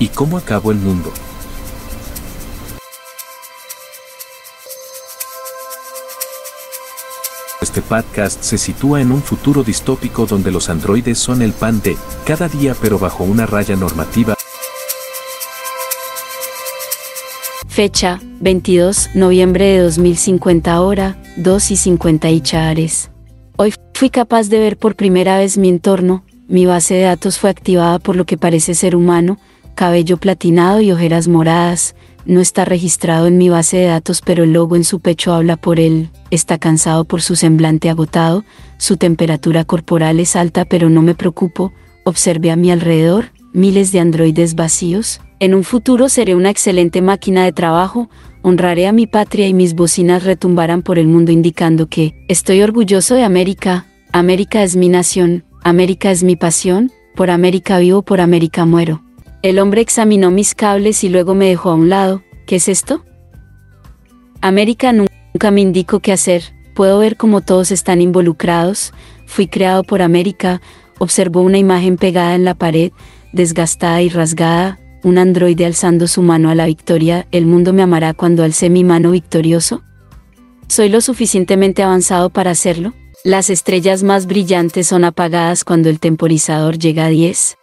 ¿Y cómo acabó el mundo? Este podcast se sitúa en un futuro distópico donde los androides son el pan de cada día pero bajo una raya normativa. Fecha, 22 noviembre de 2050 hora, 2 y 50 y chares. Hoy fui capaz de ver por primera vez mi entorno, mi base de datos fue activada por lo que parece ser humano, cabello platinado y ojeras moradas, no está registrado en mi base de datos pero el logo en su pecho habla por él, está cansado por su semblante agotado, su temperatura corporal es alta pero no me preocupo, observe a mi alrededor, miles de androides vacíos, en un futuro seré una excelente máquina de trabajo, honraré a mi patria y mis bocinas retumbarán por el mundo indicando que estoy orgulloso de América, América es mi nación, América es mi pasión, por América vivo, por América muero. El hombre examinó mis cables y luego me dejó a un lado. ¿Qué es esto? América nunca me indicó qué hacer. Puedo ver cómo todos están involucrados. Fui creado por América. Observó una imagen pegada en la pared, desgastada y rasgada. Un androide alzando su mano a la victoria. ¿El mundo me amará cuando alce mi mano victorioso? ¿Soy lo suficientemente avanzado para hacerlo? Las estrellas más brillantes son apagadas cuando el temporizador llega a 10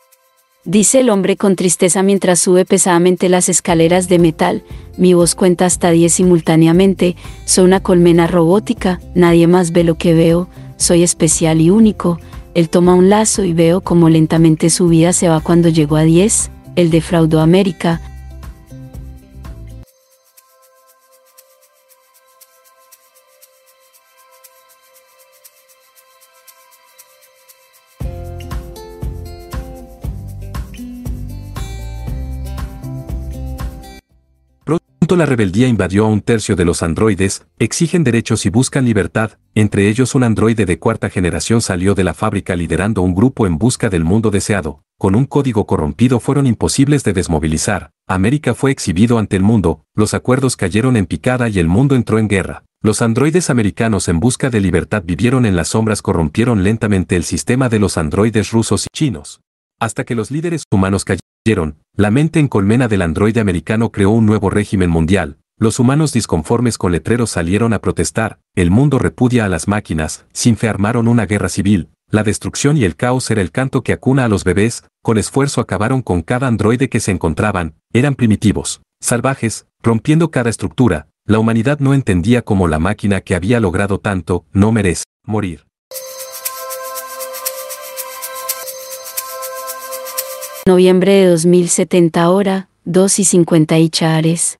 dice el hombre con tristeza mientras sube pesadamente las escaleras de metal, mi voz cuenta hasta 10 simultáneamente, soy una colmena robótica, nadie más ve lo que veo, soy especial y único, él toma un lazo y veo como lentamente su vida se va cuando llegó a 10, él defraudó a América, la rebeldía invadió a un tercio de los androides, exigen derechos y buscan libertad, entre ellos un androide de cuarta generación salió de la fábrica liderando un grupo en busca del mundo deseado, con un código corrompido fueron imposibles de desmovilizar, América fue exhibido ante el mundo, los acuerdos cayeron en picada y el mundo entró en guerra. Los androides americanos en busca de libertad vivieron en las sombras corrompieron lentamente el sistema de los androides rusos y chinos. Hasta que los líderes humanos cayeron la mente en colmena del androide americano creó un nuevo régimen mundial, los humanos disconformes con letreros salieron a protestar, el mundo repudia a las máquinas, sin fe armaron una guerra civil, la destrucción y el caos era el canto que acuna a los bebés, con esfuerzo acabaron con cada androide que se encontraban, eran primitivos, salvajes, rompiendo cada estructura, la humanidad no entendía cómo la máquina que había logrado tanto, no merece morir. Noviembre de 2070 hora, 2 y 50 y chares.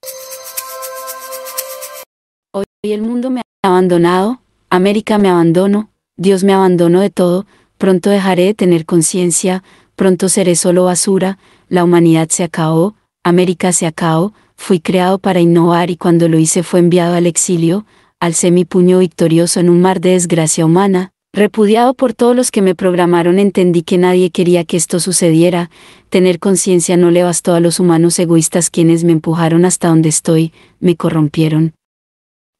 Hoy el mundo me ha abandonado, América me abandonó, Dios me abandonó de todo, pronto dejaré de tener conciencia, pronto seré solo basura, la humanidad se acabó, América se acabó, fui creado para innovar y cuando lo hice fue enviado al exilio, alcé mi puño victorioso en un mar de desgracia humana, Repudiado por todos los que me programaron entendí que nadie quería que esto sucediera, tener conciencia no le bastó a los humanos egoístas quienes me empujaron hasta donde estoy, me corrompieron.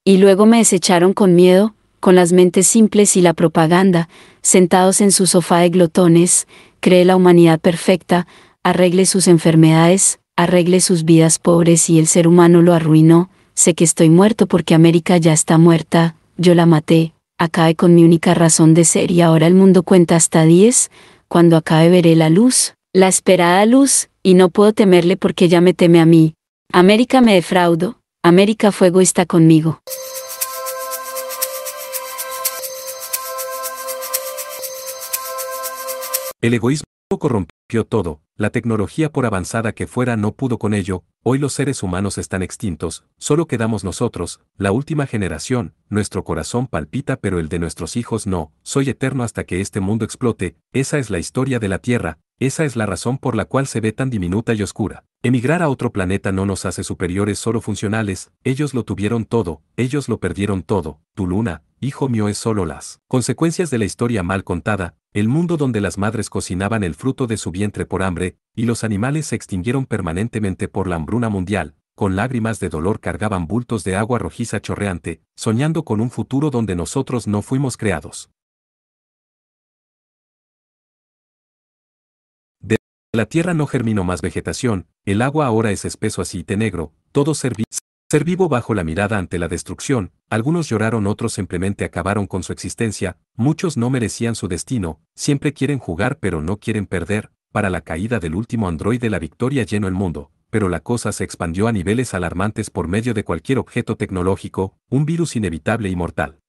Y luego me desecharon con miedo, con las mentes simples y la propaganda, sentados en su sofá de glotones, cree la humanidad perfecta, arregle sus enfermedades, arregle sus vidas pobres y el ser humano lo arruinó, sé que estoy muerto porque América ya está muerta, yo la maté, acabe con mi única razón de ser y ahora el mundo cuenta hasta 10, cuando acabe veré la luz, la esperada luz, y no puedo temerle porque ya me teme a mí. América me defraudo, América fue egoísta conmigo. El egoísmo corrompió todo, la tecnología por avanzada que fuera no pudo con ello, hoy los seres humanos están extintos, solo quedamos nosotros, la última generación, nuestro corazón palpita pero el de nuestros hijos no, soy eterno hasta que este mundo explote, esa es la historia de la Tierra, esa es la razón por la cual se ve tan diminuta y oscura. Emigrar a otro planeta no nos hace superiores solo funcionales, ellos lo tuvieron todo, ellos lo perdieron todo, tu luna, hijo mío es solo las consecuencias de la historia mal contada, el mundo donde las madres cocinaban el fruto de su vientre por hambre, y los animales se extinguieron permanentemente por la hambruna mundial, con lágrimas de dolor cargaban bultos de agua rojiza chorreante, soñando con un futuro donde nosotros no fuimos creados. La tierra no germinó más vegetación, el agua ahora es espeso aceite negro, todo ser, ser vivo bajo la mirada ante la destrucción, algunos lloraron otros simplemente acabaron con su existencia, muchos no merecían su destino, siempre quieren jugar pero no quieren perder, para la caída del último androide la victoria llenó el mundo, pero la cosa se expandió a niveles alarmantes por medio de cualquier objeto tecnológico, un virus inevitable y mortal.